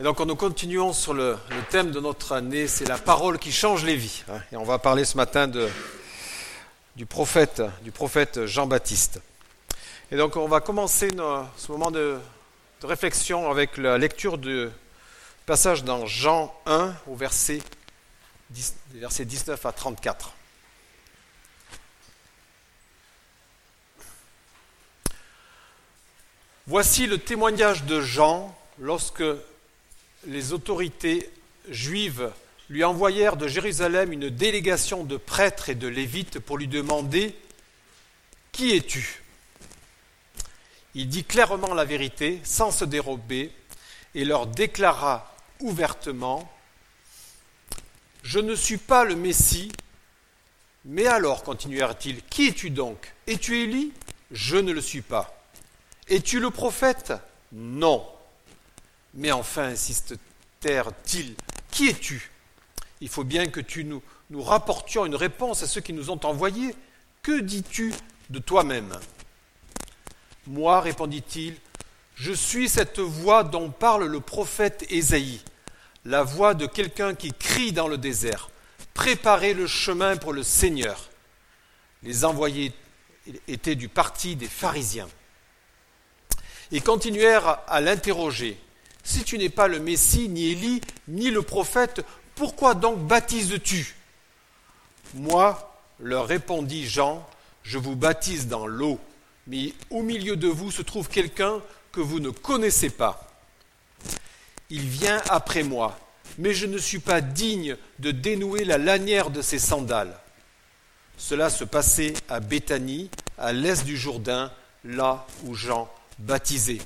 Et donc nous continuons sur le, thème de notre année, c'est la parole qui change les vies. Hein. Et on va parler ce matin du prophète, du prophète Jean-Baptiste. Et donc on va commencer ce moment de, réflexion avec la lecture du passage dans Jean 1 au verset 19 à 34. Voici le témoignage de Jean lorsque les autorités juives lui envoyèrent de Jérusalem une délégation de prêtres et de lévites pour lui demander Qui es-tu? Il dit clairement la vérité, sans se dérober, et leur déclara ouvertement Je ne suis pas le Messie. Mais alors, continuèrent-ils, qui es-tu donc Es-tu Élie Je ne le suis pas. Es-tu le prophète Non. Mais enfin, insiste-t-il, qui es-tu? Il faut bien que tu nous, nous rapportions une réponse à ceux qui nous ont envoyés. Que dis-tu de toi-même? Moi, répondit-il, je suis cette voix dont parle le prophète Ésaïe, la voix de quelqu'un qui crie dans le désert. Préparez le chemin pour le Seigneur. Les envoyés étaient du parti des pharisiens. Ils continuèrent à l'interroger. Si tu n'es pas le Messie, ni Élie, ni le prophète, pourquoi donc baptises-tu? Moi, leur répondit Jean, je vous baptise dans l'eau, mais au milieu de vous se trouve quelqu'un que vous ne connaissez pas. Il vient après moi, mais je ne suis pas digne de dénouer la lanière de ses sandales. Cela se passait à Béthanie, à l'est du Jourdain, là où Jean baptisait.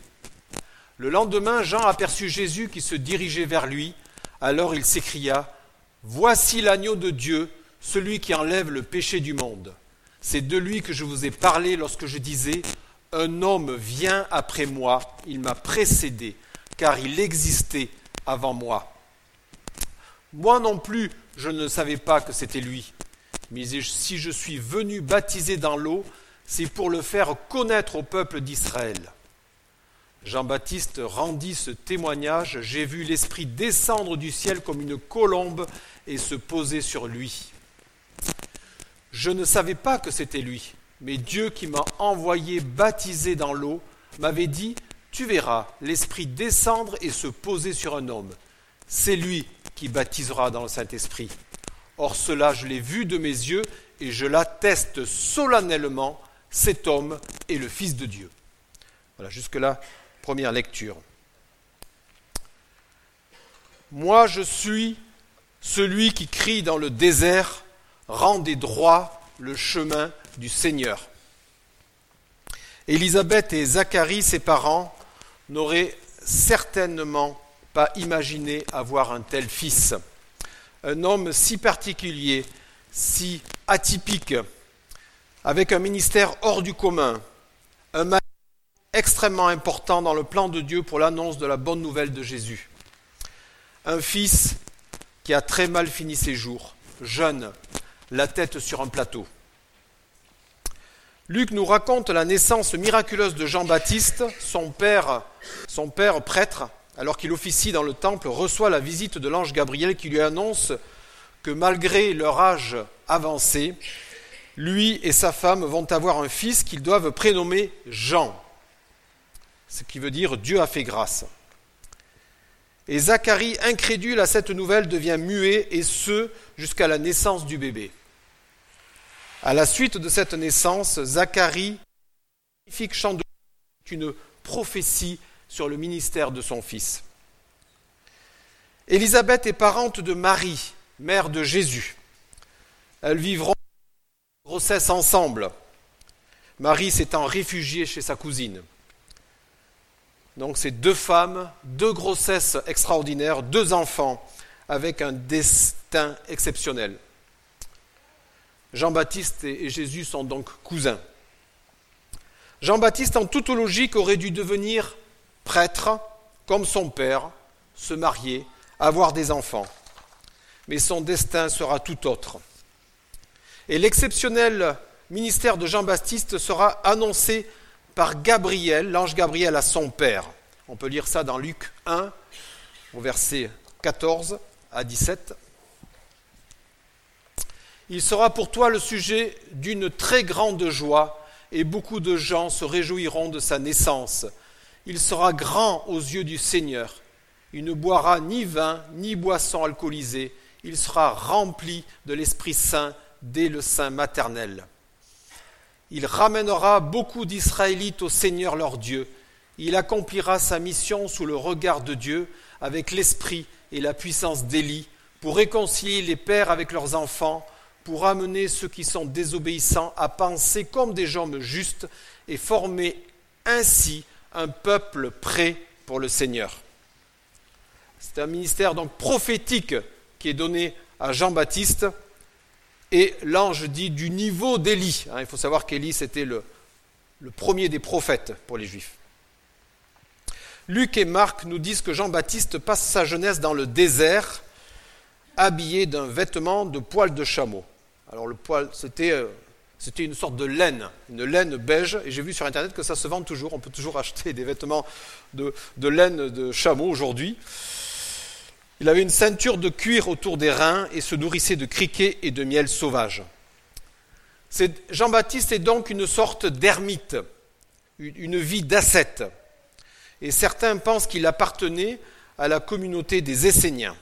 Le lendemain, Jean aperçut Jésus qui se dirigeait vers lui. Alors il s'écria, Voici l'agneau de Dieu, celui qui enlève le péché du monde. C'est de lui que je vous ai parlé lorsque je disais, Un homme vient après moi, il m'a précédé, car il existait avant moi. Moi non plus, je ne savais pas que c'était lui. Mais si je suis venu baptiser dans l'eau, c'est pour le faire connaître au peuple d'Israël. Jean-Baptiste rendit ce témoignage, j'ai vu l'Esprit descendre du ciel comme une colombe et se poser sur lui. Je ne savais pas que c'était lui, mais Dieu qui m'a envoyé baptiser dans l'eau m'avait dit, tu verras l'Esprit descendre et se poser sur un homme. C'est lui qui baptisera dans le Saint-Esprit. Or cela, je l'ai vu de mes yeux et je l'atteste solennellement, cet homme est le Fils de Dieu. Voilà, jusque-là, Première lecture. Moi je suis celui qui crie dans le désert, rendez droit le chemin du Seigneur. Élisabeth et Zacharie, ses parents, n'auraient certainement pas imaginé avoir un tel fils. Un homme si particulier, si atypique, avec un ministère hors du commun, un extrêmement important dans le plan de Dieu pour l'annonce de la bonne nouvelle de Jésus. Un fils qui a très mal fini ses jours, jeune, la tête sur un plateau. Luc nous raconte la naissance miraculeuse de Jean-Baptiste, son père, son père prêtre, alors qu'il officie dans le temple, reçoit la visite de l'ange Gabriel qui lui annonce que malgré leur âge avancé, lui et sa femme vont avoir un fils qu'ils doivent prénommer Jean ce qui veut dire Dieu a fait grâce. Et Zacharie, incrédule à cette nouvelle, devient muet, et ce, jusqu'à la naissance du bébé. À la suite de cette naissance, Zacharie, magnifique chant de une prophétie sur le ministère de son fils. Élisabeth est parente de Marie, mère de Jésus. Elles vivront grossesse ensemble. Marie s'étant réfugiée chez sa cousine. Donc c'est deux femmes, deux grossesses extraordinaires, deux enfants avec un destin exceptionnel. Jean-Baptiste et Jésus sont donc cousins. Jean-Baptiste, en toute logique, aurait dû devenir prêtre, comme son père, se marier, avoir des enfants. Mais son destin sera tout autre. Et l'exceptionnel ministère de Jean-Baptiste sera annoncé par Gabriel, l'ange Gabriel à son père. On peut lire ça dans Luc 1, au verset 14 à 17. Il sera pour toi le sujet d'une très grande joie, et beaucoup de gens se réjouiront de sa naissance. Il sera grand aux yeux du Seigneur. Il ne boira ni vin, ni boisson alcoolisée. Il sera rempli de l'Esprit Saint dès le sein maternel. Il ramènera beaucoup d'Israélites au Seigneur leur Dieu. Il accomplira sa mission sous le regard de Dieu, avec l'esprit et la puissance d'Élie, pour réconcilier les pères avec leurs enfants, pour amener ceux qui sont désobéissants à penser comme des gens justes et former ainsi un peuple prêt pour le Seigneur. C'est un ministère donc prophétique qui est donné à Jean-Baptiste et l'ange dit du niveau d'Élie. Hein, il faut savoir qu'Élie c'était le, premier des prophètes pour les Juifs. Luc et Marc nous disent que Jean-Baptiste passe sa jeunesse dans le désert, habillé d'un vêtement de poil de chameau. Alors le poil, c'était, euh, c'était une sorte de laine, une laine beige, et j'ai vu sur Internet que ça se vend toujours, on peut toujours acheter des vêtements de laine de chameau aujourd'hui. Il avait une ceinture de cuir autour des reins et se nourrissait de criquets et de miel sauvage. Jean-Baptiste est donc une sorte d'ermite, une vie d'ascète et certains pensent qu'il appartenait à la communauté des Esséniens.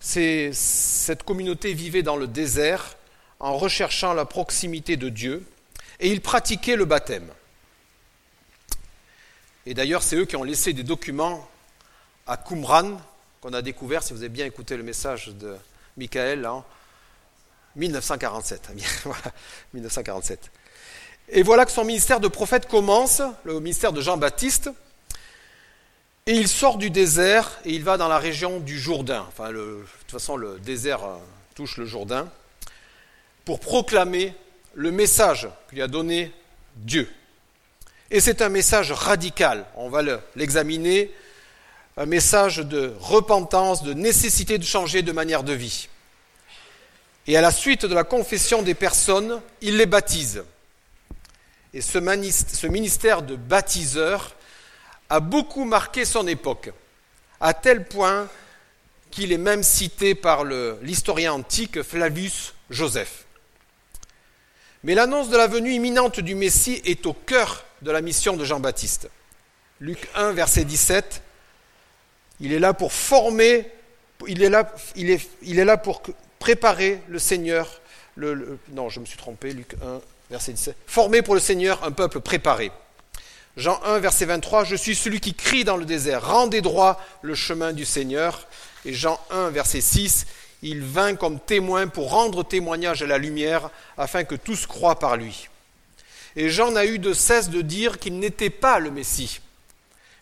Cette communauté vivait dans le désert en recherchant la proximité de Dieu et ils pratiquaient le baptême. Et d'ailleurs, c'est eux qui ont laissé des documents à Qumran, qu'on a découvert, si vous avez bien écouté le message de Michael, en 1947. 1947. Et voilà que son ministère de prophète commence, le ministère de Jean-Baptiste, et il sort du désert et il va dans la région du Jourdain. Enfin, de toute façon, le désert euh, touche le Jourdain pour proclamer le message que lui a donné Dieu. Et c'est un message radical. On va l'examiner. Un message de repentance, de nécessité de changer de manière de vie. Et à la suite de la confession des personnes, il les baptise. Et ce ministère de baptiseur a beaucoup marqué son époque, à tel point qu'il est même cité par l'historien antique Flavius Joseph. Mais l'annonce de la venue imminente du Messie est au cœur de la mission de Jean-Baptiste. Luc 1, verset 17, il est là pour former, il est là, il est, il est là pour préparer le Seigneur. non, je me suis trompé, Luc 1, verset 17. Former pour le Seigneur un peuple préparé. Jean 1, verset 23, Je suis celui qui crie dans le désert, rendez droit le chemin du Seigneur. Et Jean 1, verset 6, Il vint comme témoin pour rendre témoignage à la lumière, afin que tous croient par lui. Et Jean n'a eu de cesse de dire qu'il n'était pas le Messie,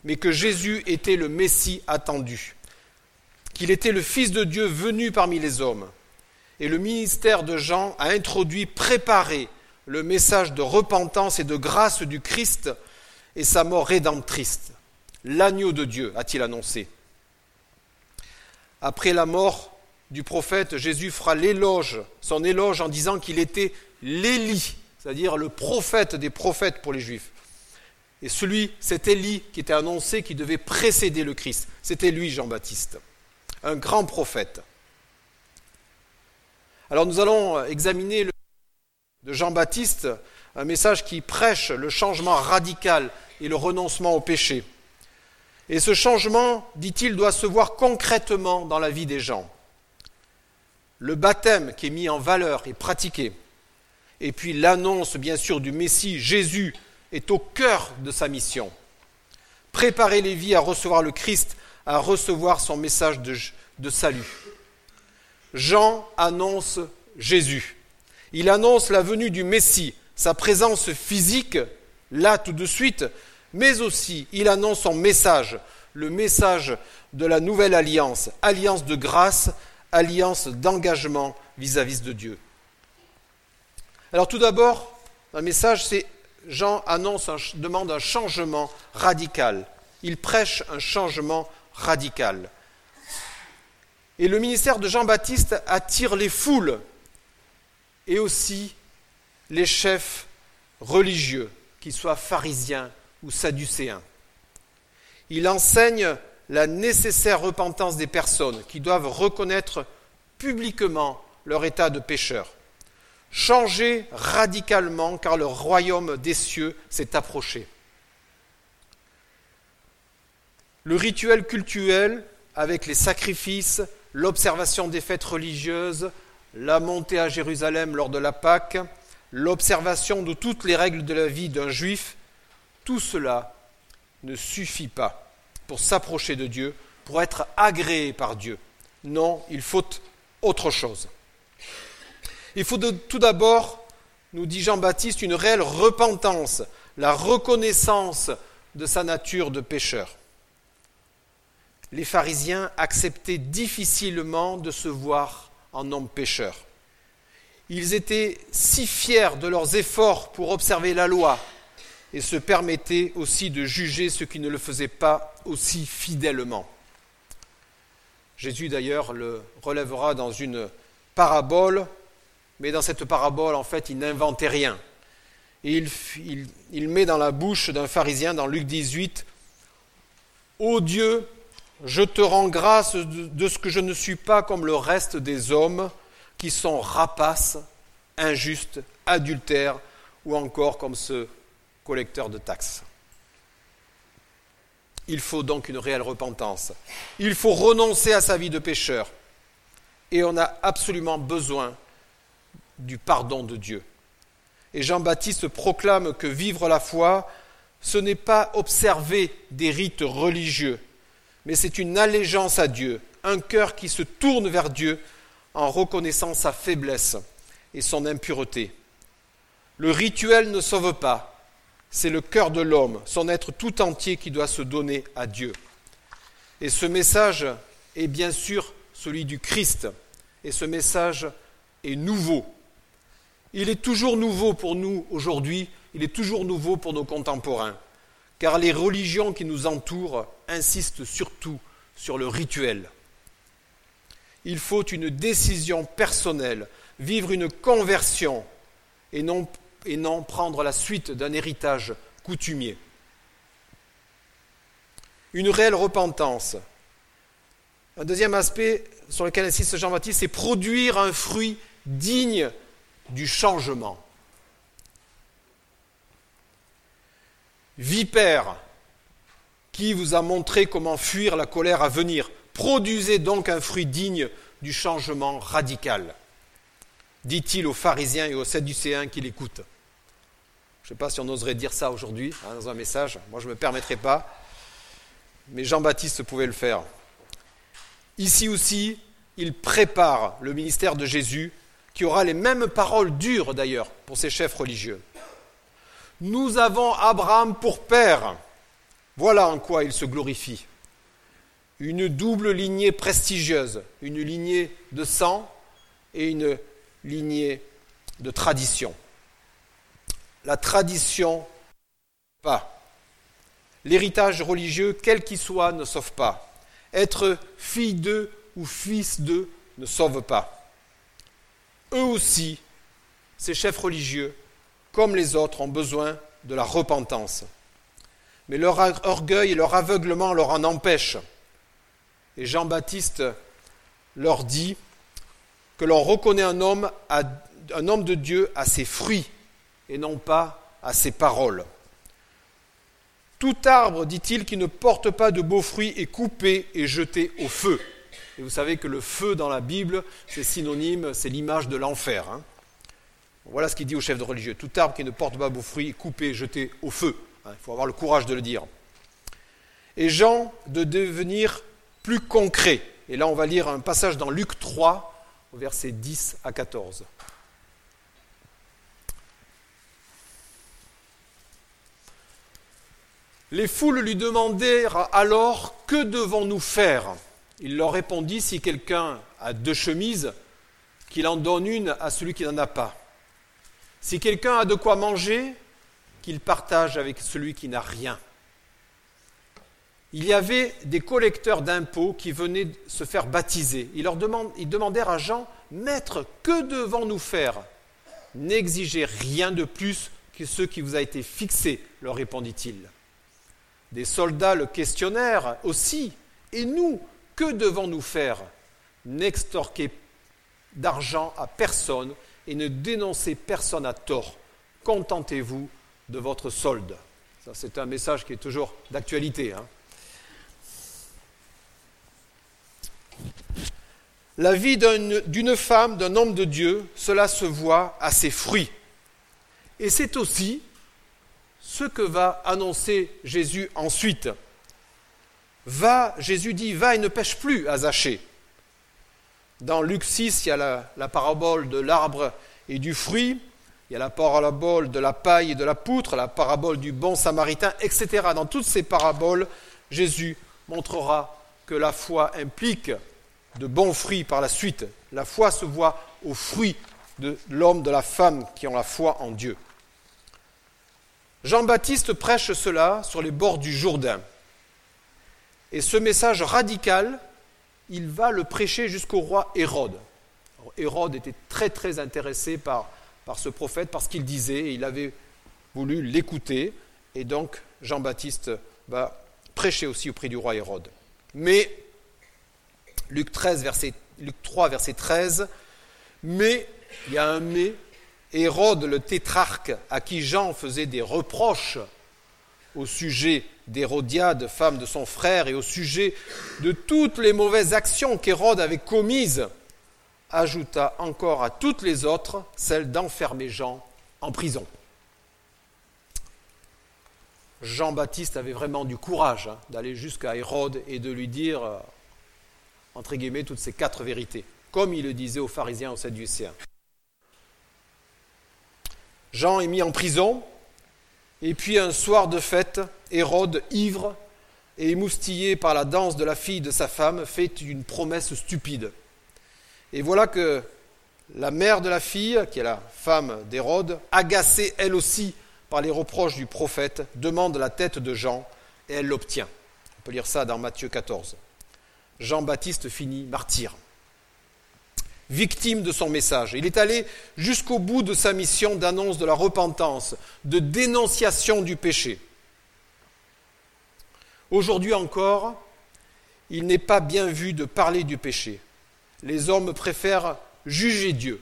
mais que Jésus était le Messie attendu, qu'il était le Fils de Dieu venu parmi les hommes. Et le ministère de Jean a introduit, préparé le message de repentance et de grâce du Christ et sa mort rédemptrice. L'agneau de Dieu, a-t-il annoncé. Après la mort du prophète, Jésus fera l'éloge, son éloge en disant qu'il était l'Élie, c'est-à-dire le prophète des prophètes pour les Juifs. Et celui, c'est Élie qui était annoncé, qui devait précéder le Christ. C'était lui, Jean-Baptiste, un grand prophète. Alors nous allons examiner le de Jean-Baptiste un message qui prêche le changement radical et le renoncement au péché. Et ce changement, dit-il, doit se voir concrètement dans la vie des gens. Le baptême qui est mis en valeur et pratiqué, et puis l'annonce, bien sûr, du Messie, Jésus, est au cœur de sa mission. Préparer les vies à recevoir le Christ, à recevoir son message de, salut. Jean annonce Jésus. Il annonce la venue du Messie, sa présence physique, là tout de suite, mais aussi il annonce son message, le message de la nouvelle alliance, alliance de grâce, alliance d'engagement vis-à-vis de Dieu. Alors tout d'abord, un message, c'est Jean annonce, demande un changement radical. Il prêche un changement radical. Et le ministère de Jean-Baptiste attire les foules et aussi les chefs religieux, qu'ils soient pharisiens ou sadducéens. Il enseigne la nécessaire repentance des personnes qui doivent reconnaître publiquement leur état de pécheur. Changer radicalement car le royaume des cieux s'est approché. Le rituel cultuel avec les sacrifices, l'observation des fêtes religieuses, la montée à Jérusalem lors de la Pâque, l'observation de toutes les règles de la vie d'un juif, tout cela ne suffit pas pour s'approcher de Dieu, pour être agréé par Dieu. Non, il faut autre chose. Il faut tout d'abord, nous dit Jean-Baptiste, une réelle repentance, la reconnaissance de sa nature de pécheur. Les pharisiens acceptaient difficilement de se voir en homme pécheur. Ils étaient si fiers de leurs efforts pour observer la loi et se permettaient aussi de juger ceux qui ne le faisaient pas aussi fidèlement. Jésus d'ailleurs le relèvera dans une parabole, mais dans cette parabole, en fait, il n'inventait rien. Il, met dans la bouche d'un pharisien, dans Luc 18, Ô Dieu, je te rends grâce de ce que je ne suis pas comme le reste des hommes, qui sont rapaces, injustes, adultères, ou encore comme ce collecteur de taxes. Il faut donc une réelle repentance. Il faut renoncer à sa vie de pécheur. Et on a absolument besoin du pardon de Dieu. Et Jean-Baptiste proclame que vivre la foi, ce n'est pas observer des rites religieux, mais c'est une allégeance à Dieu, un cœur qui se tourne vers Dieu en reconnaissant sa faiblesse et son impureté. Le rituel ne sauve pas, c'est le cœur de l'homme, son être tout entier qui doit se donner à Dieu. Et ce message est bien sûr celui du Christ, et ce message est nouveau. Il est toujours nouveau pour nous aujourd'hui, il est toujours nouveau pour nos contemporains, car les religions qui nous entourent insistent surtout sur le rituel il faut une décision personnelle, vivre une conversion et non, et non prendre la suite d'un héritage coutumier. Une réelle repentance. Un deuxième aspect sur lequel insiste Jean-Baptiste, c'est produire un fruit digne du changement. Vipère, qui vous a montré comment fuir la colère à venir Produisez donc un fruit digne du changement radical, dit-il aux pharisiens et aux sadducéens qui l'écoutent. Je ne sais pas si on oserait dire ça aujourd'hui hein, dans un message, moi je ne me permettrai pas, mais Jean-Baptiste pouvait le faire. Ici aussi, il prépare le ministère de Jésus, qui aura les mêmes paroles dures d'ailleurs pour ses chefs religieux. Nous avons Abraham pour père. Voilà en quoi il se glorifie une double lignée prestigieuse, une lignée de sang et une lignée de tradition. La tradition, pas. L'héritage religieux, quel qu'il soit, ne sauve pas. Être fille d'eux ou fils d'eux ne sauve pas. Eux aussi, ces chefs religieux, comme les autres, ont besoin de la repentance. Mais leur orgueil et leur aveuglement leur en empêchent. Et Jean-Baptiste leur dit que l'on reconnaît un homme, un homme de Dieu à ses fruits et non pas à ses paroles. Tout arbre, dit-il, qui ne porte pas de beaux fruits est coupé et jeté au feu. Et vous savez que le feu dans la Bible, c'est synonyme, c'est l'image de l'enfer. Hein. Voilà ce qu'il dit au chef de religieux. Tout arbre qui ne porte pas de beaux fruits est coupé et jeté au feu. Hein. Il faut avoir le courage de le dire. Et Jean de devenir plus concret. Et là, on va lire un passage dans Luc 3, versets 10 à 14. Les foules lui demandèrent alors Que devons-nous faire? Il leur répondit Si quelqu'un a deux chemises, qu'il en donne une à celui qui n'en a pas. Si quelqu'un a de quoi manger, qu'il partage avec celui qui n'a rien il y avait des collecteurs d'impôts qui venaient se faire baptiser. Ils, leur demandèrent à Jean, Maître, que devons-nous faire? N'exigez rien de plus que ce qui vous a été fixé, leur répondit-il. Des soldats le questionnèrent aussi, Et nous, que devons-nous faire N'extorquez d'argent à personne et ne dénoncez personne à tort. Contentez-vous de votre solde. C'est un message qui est toujours d'actualité. Hein. La vie d'une femme, d'un homme de Dieu, cela se voit à ses fruits. Et c'est aussi ce que va annoncer Jésus ensuite. Va, Jésus dit, va et ne pêche plus à Zachée. Dans Luc 6, il y a la, la parabole de l'arbre et du fruit, il y a la parabole de la paille et de la poutre, la parabole du bon samaritain, etc. Dans toutes ces paraboles, Jésus montrera que la foi implique de bons fruits par la suite. La foi se voit aux fruits de l'homme, de la femme qui ont la foi en Dieu. Jean-Baptiste prêche cela sur les bords du Jourdain. Et ce message radical, il va le prêcher jusqu'au roi Hérode. Hérode était très très intéressé par, ce prophète parce qu'il disait, et il avait voulu l'écouter, et donc Jean-Baptiste va prêcher aussi auprès du roi Hérode. Mais Luc, 13, verset, Luc 3, verset 13. Mais, il y a un mais, Hérode le tétrarque, à qui Jean faisait des reproches au sujet d'Hérodiade, femme de son frère, et au sujet de toutes les mauvaises actions qu'Hérode avait commises, ajouta encore à toutes les autres celle d'enfermer Jean en prison. Jean-Baptiste avait vraiment du courage hein, d'aller jusqu'à Hérode et de lui dire entre guillemets, toutes ces quatre vérités, comme il le disait aux pharisiens, aux sadducéens. Jean est mis en prison, et puis un soir de fête, Hérode, ivre et émoustillé par la danse de la fille de sa femme, fait une promesse stupide. Et voilà que la mère de la fille, qui est la femme d'Hérode, agacée elle aussi par les reproches du prophète, demande la tête de Jean et elle l'obtient. On peut lire ça dans Matthieu 14. Jean-Baptiste finit martyr, victime de son message. Il est allé jusqu'au bout de sa mission d'annonce de la repentance, de dénonciation du péché. Aujourd'hui encore, il n'est pas bien vu de parler du péché. Les hommes préfèrent juger Dieu.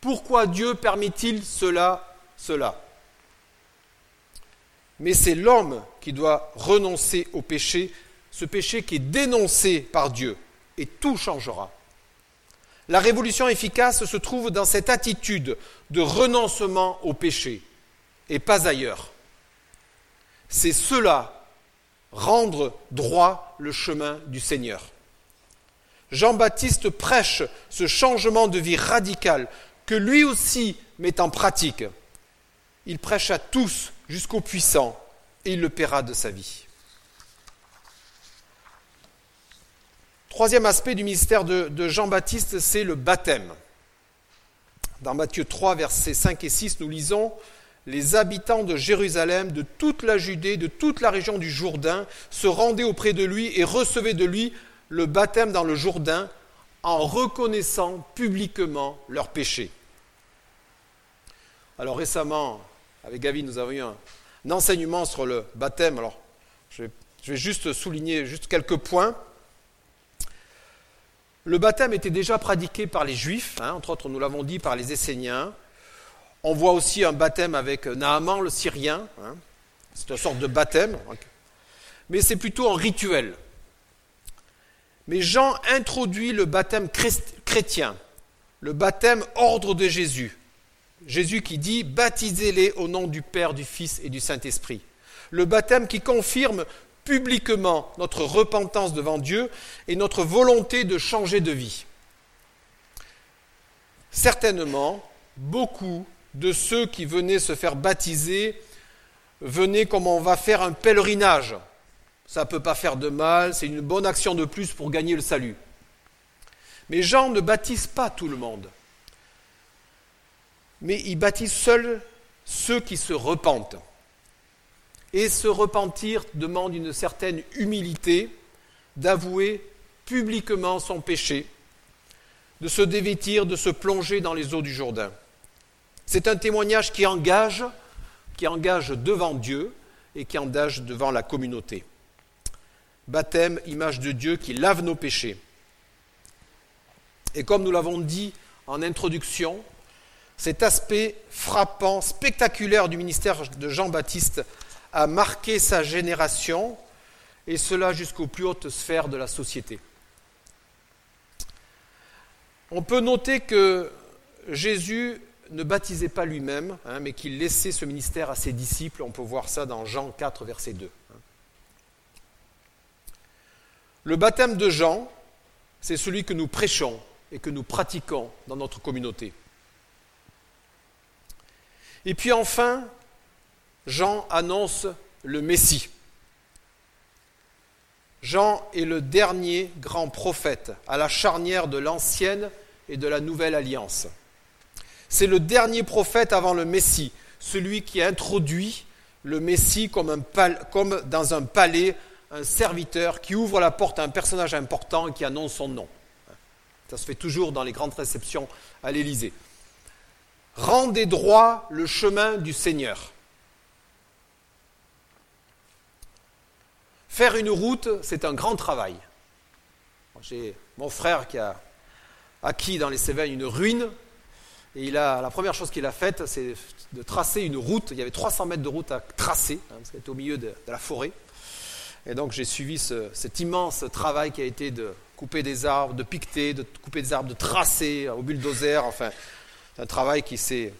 Pourquoi Dieu permet-il cela, cela? Mais c'est l'homme qui doit renoncer au péché ce péché qui est dénoncé par Dieu, et tout changera. La révolution efficace se trouve dans cette attitude de renoncement au péché, et pas ailleurs. C'est cela, rendre droit le chemin du Seigneur. Jean-Baptiste prêche ce changement de vie radical que lui aussi met en pratique. Il prêche à tous jusqu'au puissant et il le paiera de sa vie. Troisième aspect du ministère de, Jean-Baptiste, c'est le baptême. Dans Matthieu 3, versets 5 et 6, nous lisons Les habitants de Jérusalem, de toute la Judée, de toute la région du Jourdain, se rendaient auprès de lui et recevaient de lui le baptême dans le Jourdain en reconnaissant publiquement leurs péchés. Alors récemment, avec Gavi, nous avons eu un, enseignement sur le baptême. Alors, je vais juste souligner quelques points. Le baptême était déjà pratiqué par les Juifs, hein, entre autres, nous l'avons dit, par les Esséniens. On voit aussi un baptême avec Naaman, le Syrien. Hein. C'est une sorte de baptême, mais c'est plutôt un rituel. Mais Jean introduit le baptême chrétien, le baptême ordre de Jésus. Jésus qui dit Baptisez-les au nom du Père, du Fils et du Saint-Esprit. Le baptême qui confirme publiquement notre repentance devant Dieu et notre volonté de changer de vie. Certainement, beaucoup de ceux qui venaient se faire baptiser venaient comme on va faire un pèlerinage. Ça ne peut pas faire de mal, c'est une bonne action de plus pour gagner le salut. Mais Jean ne baptise pas tout le monde. Mais il baptise seuls ceux qui se repentent. Et se repentir demande une certaine humilité, d'avouer publiquement son péché, de se dévêtir, de se plonger dans les eaux du Jourdain. C'est un témoignage qui engage, qui engage devant Dieu et qui engage devant la communauté. Baptême, image de Dieu qui lave nos péchés. Et comme nous l'avons dit en introduction, cet aspect frappant, spectaculaire du ministère de Jean-Baptiste a marqué sa génération, et cela jusqu'aux plus hautes sphères de la société. On peut noter que Jésus ne baptisait pas lui-même, hein, mais qu'il laissait ce ministère à ses disciples. On peut voir ça dans Jean 4, verset 2. Le baptême de Jean, c'est celui que nous prêchons et que nous pratiquons dans notre communauté. Et puis enfin, Jean annonce le Messie. Jean est le dernier grand prophète à la charnière de l'ancienne et de la nouvelle alliance. C'est le dernier prophète avant le Messie, celui qui introduit le Messie comme, comme, dans un palais, un serviteur qui ouvre la porte à un personnage important et qui annonce son nom. Ça se fait toujours dans les grandes réceptions à l'Élysée. Rendez droit le chemin du Seigneur. Faire une route, c'est un grand travail. J'ai mon frère qui a acquis dans les Cévennes une ruine, et la première chose qu'il a faite, c'est de tracer une route. Il y avait 300 mètres de route à tracer, hein, parce était au milieu de, la forêt. Et donc j'ai suivi cet immense travail qui a été de couper des arbres, de piqueter, de couper des arbres, de tracer au bulldozer. Enfin, c'est un travail qui s'est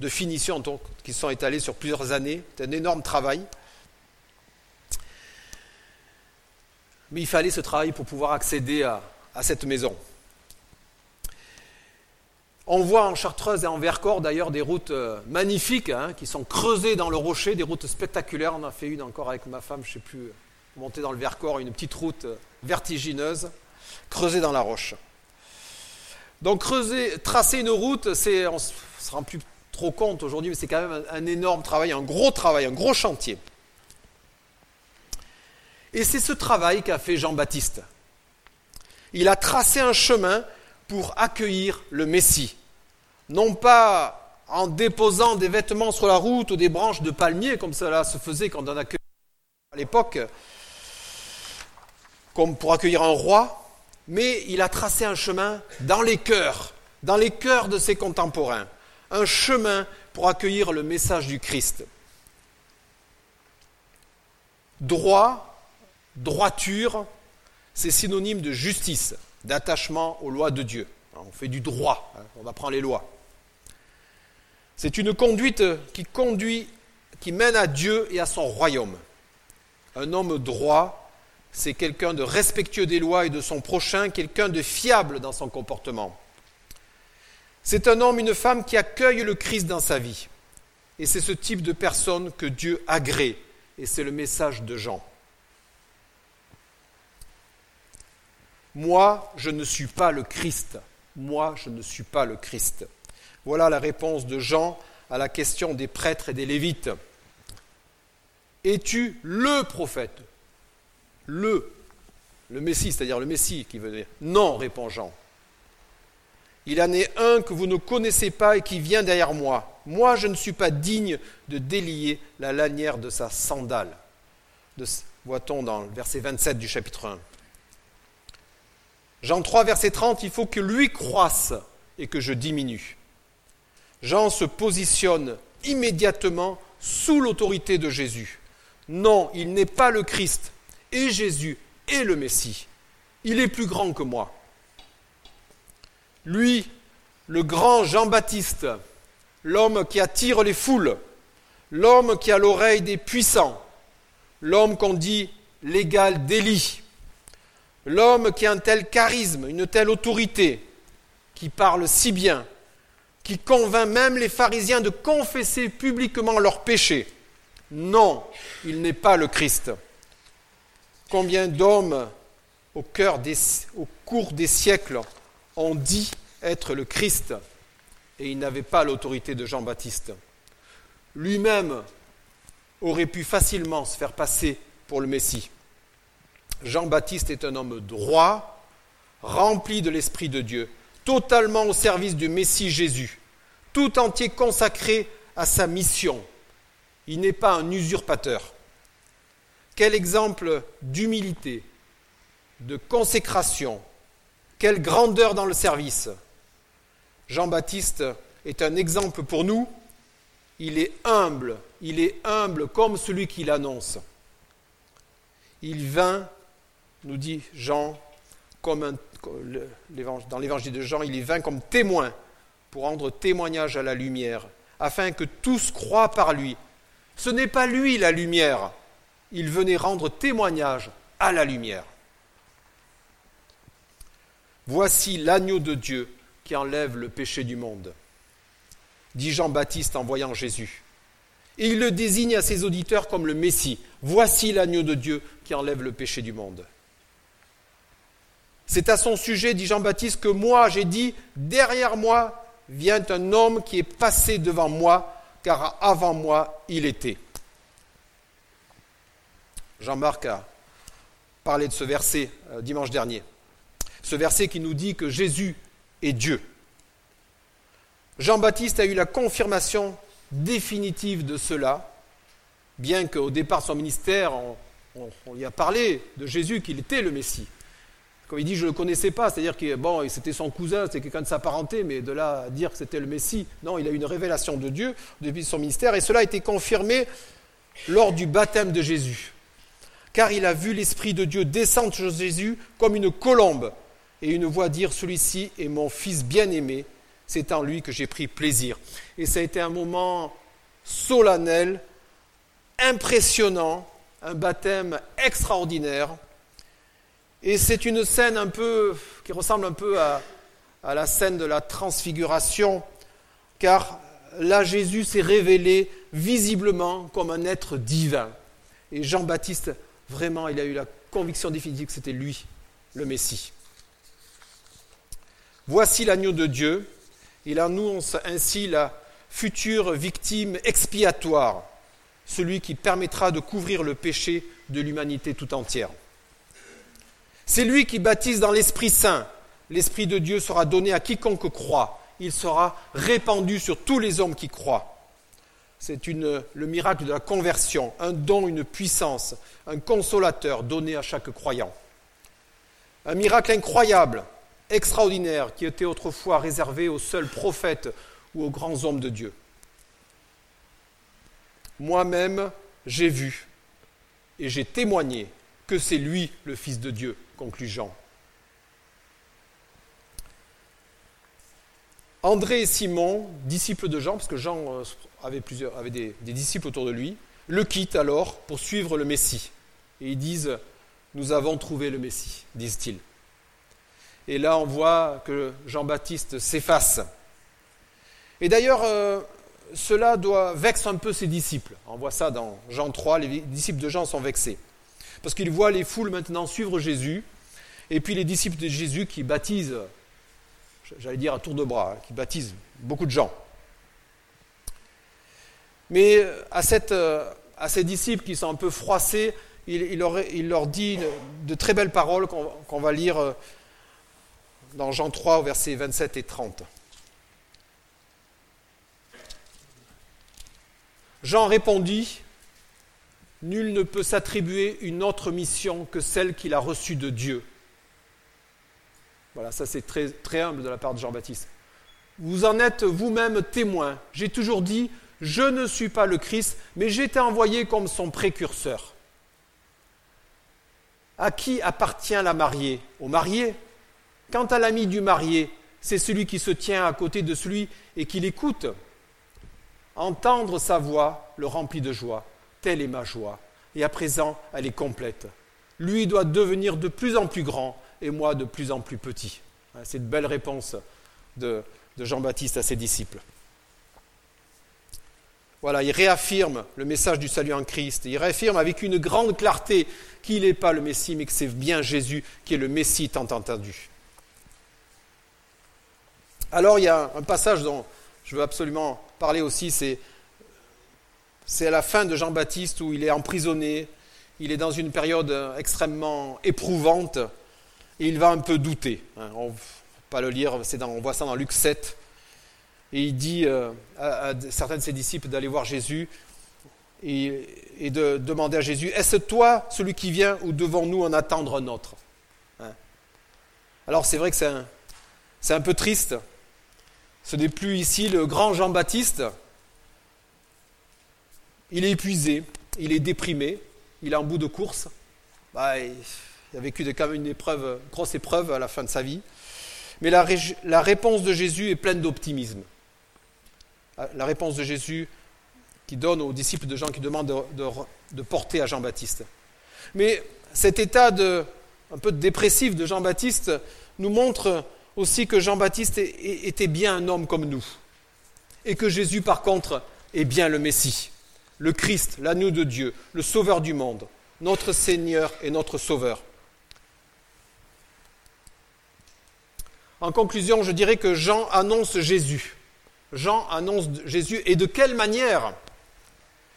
de finition donc, qui sont étalés sur plusieurs années. C'est un énorme travail. Mais il fallait ce travail pour pouvoir accéder à, cette maison. On voit en Chartreuse et en Vercors d'ailleurs des routes euh, magnifiques hein, qui sont creusées dans le rocher, des routes spectaculaires. On a fait une encore avec ma femme, je ne sais plus, monter dans le Vercors, une petite route euh, vertigineuse, creusée dans la roche. Donc creuser, tracer une route, on ne se rend plus trop compte aujourd'hui, mais c'est quand même un énorme travail, un gros travail, un gros chantier. Et c'est ce travail qu'a fait Jean-Baptiste. Il a tracé un chemin pour accueillir le Messie. Non pas en déposant des vêtements sur la route ou des branches de palmier, comme cela se faisait quand on accueillait à l'époque, comme pour accueillir un roi, mais il a tracé un chemin dans les cœurs, dans les cœurs de ses contemporains, un chemin pour accueillir le message du Christ. Droit, Droiture, c'est synonyme de justice, d'attachement aux lois de Dieu. On fait du droit, hein, on apprend les lois. C'est une conduite qui conduit, qui mène à Dieu et à son royaume. Un homme droit, c'est quelqu'un de respectueux des lois et de son prochain, quelqu'un de fiable dans son comportement. C'est un homme, une femme qui accueille le Christ dans sa vie. Et c'est ce type de personne que Dieu agrée. Et c'est le message de Jean. Moi, je ne suis pas le Christ. Moi, je ne suis pas le Christ. Voilà la réponse de Jean à la question des prêtres et des lévites. Es-tu le prophète? Le, le Messie, c'est-à-dire le Messie qui veut dire Non, répond Jean. Il en est un que vous ne connaissez pas et qui vient derrière moi. Moi, je ne suis pas digne de délier la lanière de sa sandale. Voit-on dans le verset 27 du chapitre 1. Jean 3, verset 30, il faut que lui croisse et que je diminue. Jean se positionne immédiatement sous l'autorité de Jésus. Non, il n'est pas le Christ, et Jésus est le Messie. Il est plus grand que moi. Lui, le grand Jean-Baptiste, l'homme qui attire les foules, l'homme qui a l'oreille des puissants, l'homme qu'on dit l'égal d'Élie, L'homme qui a un tel charisme, une telle autorité, qui parle si bien, qui convainc même les pharisiens de confesser publiquement leurs péchés. Non, il n'est pas le Christ. Combien d'hommes au, cours des siècles ont dit être le Christ et ils n'avaient pas l'autorité de Jean-Baptiste. Lui-même aurait pu facilement se faire passer pour le Messie. Jean-Baptiste est un homme droit, rempli de l'Esprit de Dieu, totalement au service du Messie Jésus, tout entier consacré à sa mission. Il n'est pas un usurpateur. Quel exemple d'humilité, de consécration, quelle grandeur dans le service. Jean-Baptiste est un exemple pour nous. Il est humble, il est humble comme celui qui l'annonce. Il vint, nous dit Jean, dans l'évangile de Jean, il y vint comme témoin pour rendre témoignage à la lumière, afin que tous croient par lui. Ce n'est pas lui la lumière, il venait rendre témoignage à la lumière. Voici l'agneau de Dieu qui enlève le péché du monde, dit Jean-Baptiste en voyant Jésus. Et il le désigne à ses auditeurs comme le Messie. Voici l'agneau de Dieu qui enlève le péché du monde. C'est à son sujet, dit Jean-Baptiste, que moi j'ai dit, derrière moi vient un homme qui est passé devant moi, car avant moi il était. Jean-Marc a parlé de ce verset euh, dimanche dernier. Ce verset qui nous dit que Jésus est Dieu. Jean-Baptiste a eu la confirmation définitive de cela, bien qu'au départ de son ministère, on, on, lui a parlé de Jésus qu'il était le Messie. Quand il dit je ne le connaissais pas, c'est-à-dire que bon, c'était son cousin, c'était quelqu'un de sa parenté, mais de là à dire que c'était le Messie, non, il a eu une révélation de Dieu depuis son ministère, et cela a été confirmé lors du baptême de Jésus. Car il a vu l'Esprit de Dieu descendre sur Jésus comme une colombe, et une voix dire Celui-ci est mon Fils bien-aimé, c'est en lui que j'ai pris plaisir. Et ça a été un moment solennel, impressionnant, un baptême extraordinaire. Et c'est une scène un peu qui ressemble un peu à, à la scène de la transfiguration, car là Jésus s'est révélé visiblement comme un être divin. Et Jean-Baptiste, vraiment, il a eu la conviction définitive que c'était lui, le Messie. Voici l'agneau de Dieu. Il annonce ainsi la future victime expiatoire, celui qui permettra de couvrir le péché de l'humanité tout entière. C'est lui qui baptise dans l'Esprit Saint. L'Esprit de Dieu sera donné à quiconque croit. Il sera répandu sur tous les hommes qui croient. C'est le miracle de la conversion, un don, une puissance, un consolateur donné à chaque croyant. Un miracle incroyable, extraordinaire, qui était autrefois réservé aux seuls prophètes ou aux grands hommes de Dieu. Moi-même, j'ai vu et j'ai témoigné que c'est lui le Fils de Dieu conclut Jean. André et Simon, disciples de Jean, parce que Jean euh, avait, plusieurs, avait des, disciples autour de lui, le quittent alors pour suivre le Messie. Et ils disent, nous avons trouvé le Messie, disent-ils. Et là, on voit que Jean-Baptiste s'efface. Et d'ailleurs, euh, cela doit vexe un peu ses disciples. On voit ça dans Jean 3, les disciples de Jean sont vexés. Parce qu'ils voient les foules maintenant suivre Jésus, et puis les disciples de Jésus qui baptisent, j'allais dire à tour de bras, qui baptisent beaucoup de gens. Mais à, cette, à ces disciples qui sont un peu froissés, il, leur, dit de très belles paroles qu'on va lire dans Jean 3 au versets 27 et 30. Jean répondit, Nul ne peut s'attribuer une autre mission que celle qu'il a reçue de Dieu. Voilà, ça c'est très, humble de la part de Jean-Baptiste. Vous en êtes vous-même témoin. J'ai toujours dit, je ne suis pas le Christ, mais j'ai été envoyé comme son précurseur. À qui appartient la mariée? Au marié. Quant à l'ami du marié, c'est celui qui se tient à côté de celui et qui l'écoute. Entendre sa voix le remplit de joie. Telle est ma joie. Et à présent, elle est complète. Lui doit devenir de plus en plus grand et moi de plus en plus petit. C'est une belle réponse de, Jean-Baptiste à ses disciples. Voilà, il réaffirme le message du salut en Christ. Il réaffirme avec une grande clarté qu'il n'est pas le Messie, mais que c'est bien Jésus qui est le Messie tant entendu. Alors il y a un passage dont je veux absolument parler aussi, c'est c'est à la fin de Jean-Baptiste où il est emprisonné, il est dans une période extrêmement éprouvante et il va un peu douter. Hein. On ne va pas le lire, on voit ça dans Luc 7. Et il dit euh, à, certains de ses disciples d'aller voir Jésus et, de demander à Jésus, est-ce toi celui qui vient ou devons-nous en attendre un autre hein? Alors c'est vrai que c'est un, peu triste. Ce n'est plus ici le grand Jean-Baptiste. Il est épuisé, il est déprimé, il est en bout de course. Bah, il a vécu quand même une épreuve, grosse épreuve à la fin de sa vie. Mais la, réponse de Jésus est pleine d'optimisme. La réponse de Jésus qui donne aux disciples de Jean qui demandent de, porter à Jean-Baptiste. Mais cet état de, un peu dépressif de Jean-Baptiste nous montre aussi que Jean-Baptiste était bien un homme comme nous. Et que Jésus, par contre, est bien le Messie, le Christ, l'agneau de Dieu, le Sauveur du monde, notre Seigneur et notre Sauveur. En conclusion, je dirais que Jean annonce Jésus. Jean annonce Jésus et de quelle manière?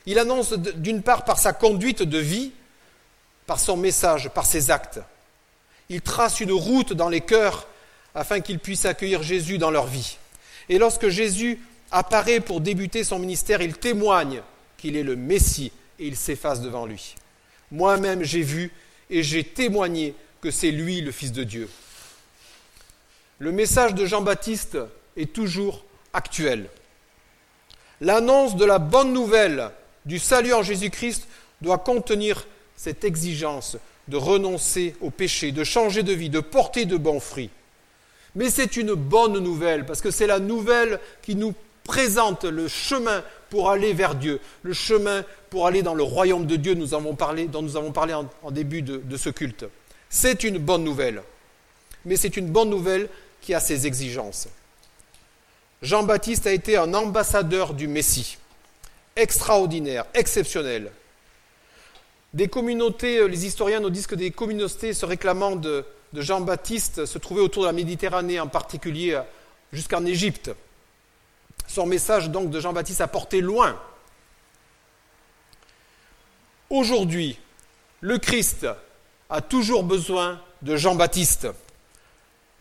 Il annonce d'une part par sa conduite de vie, par son message, par ses actes. Il trace une route dans les cœurs afin qu'ils puissent accueillir Jésus dans leur vie. Et lorsque Jésus apparaît pour débuter son ministère, il témoigne qu'il est le Messie et il s'efface devant lui. Moi-même j'ai vu et j'ai témoigné que c'est lui le Fils de Dieu. Le message de Jean-Baptiste est toujours actuel. L'annonce de la bonne nouvelle du salut en Jésus-Christ doit contenir cette exigence de renoncer au péché, de changer de vie, de porter de bons fruits. Mais c'est une bonne nouvelle, parce que c'est la nouvelle qui nous présente le chemin pour aller vers Dieu, le chemin pour aller dans le royaume de Dieu nous avons dont nous avons parlé en, début de, de ce culte. C'est une bonne nouvelle, mais c'est une bonne nouvelle qui a ses exigences. Jean-Baptiste a été un ambassadeur du Messie extraordinaire, exceptionnel. Des communautés, euh, les historiens nous disent que des communautés se réclamant de, Jean-Baptiste se trouvaient autour de la Méditerranée, en particulier euh, jusqu'en Égypte. Son message donc de Jean-Baptiste a porté loin. Aujourd'hui, le Christ a toujours besoin de Jean-Baptiste.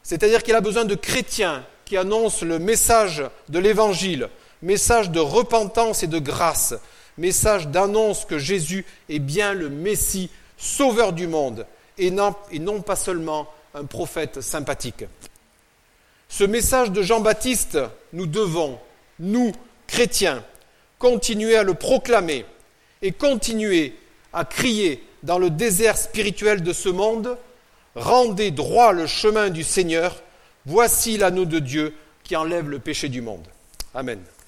C'est-à-dire qu'il a besoin de chrétiens qui annoncent le message de l'Évangile, message de repentance et de grâce, message d'annonce que Jésus est bien le Messie, sauveur du monde, et non, et non pas seulement un prophète sympathique. Ce message de Jean-Baptiste, nous devons, nous, chrétiens, continuer à le proclamer et continuer à crier dans le désert spirituel de ce monde, rendez droit le chemin du Seigneur, voici l'anneau de Dieu qui enlève le péché du monde. Amen.